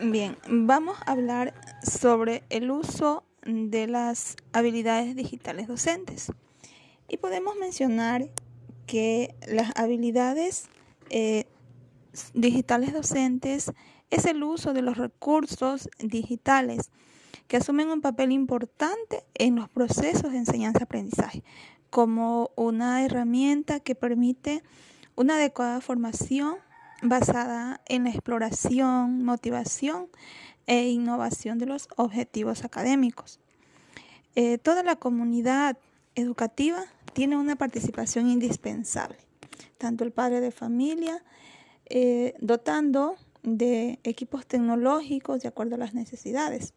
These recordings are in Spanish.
Bien, vamos a hablar sobre el uso de las habilidades digitales docentes. Y podemos mencionar que las habilidades eh, digitales docentes es el uso de los recursos digitales que asumen un papel importante en los procesos de enseñanza-aprendizaje, como una herramienta que permite una adecuada formación basada en la exploración, motivación e innovación de los objetivos académicos. Eh, toda la comunidad educativa tiene una participación indispensable, tanto el padre de familia, eh, dotando de equipos tecnológicos de acuerdo a las necesidades.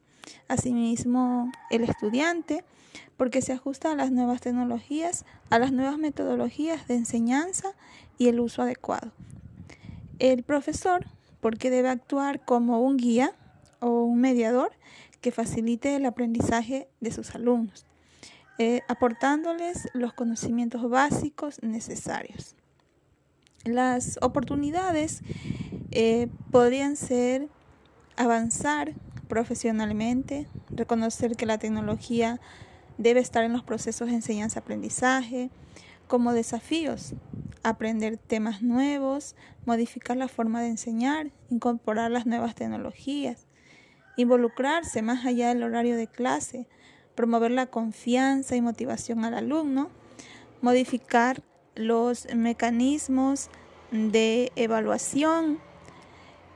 Asimismo, el estudiante, porque se ajusta a las nuevas tecnologías, a las nuevas metodologías de enseñanza y el uso adecuado. El profesor, porque debe actuar como un guía o un mediador que facilite el aprendizaje de sus alumnos, eh, aportándoles los conocimientos básicos necesarios. Las oportunidades eh, podrían ser avanzar profesionalmente, reconocer que la tecnología debe estar en los procesos de enseñanza-aprendizaje, como desafíos, aprender temas nuevos, modificar la forma de enseñar, incorporar las nuevas tecnologías, involucrarse más allá del horario de clase, promover la confianza y motivación al alumno, modificar los mecanismos de evaluación.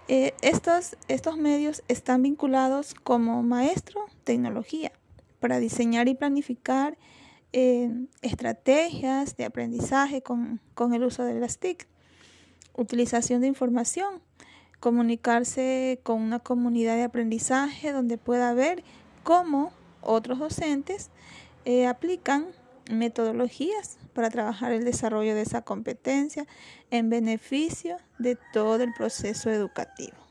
Eh, estos, estos medios están vinculados como maestro tecnología para diseñar y planificar estrategias de aprendizaje con, con el uso de las TIC, utilización de información, comunicarse con una comunidad de aprendizaje donde pueda ver cómo otros docentes eh, aplican metodologías para trabajar el desarrollo de esa competencia en beneficio de todo el proceso educativo.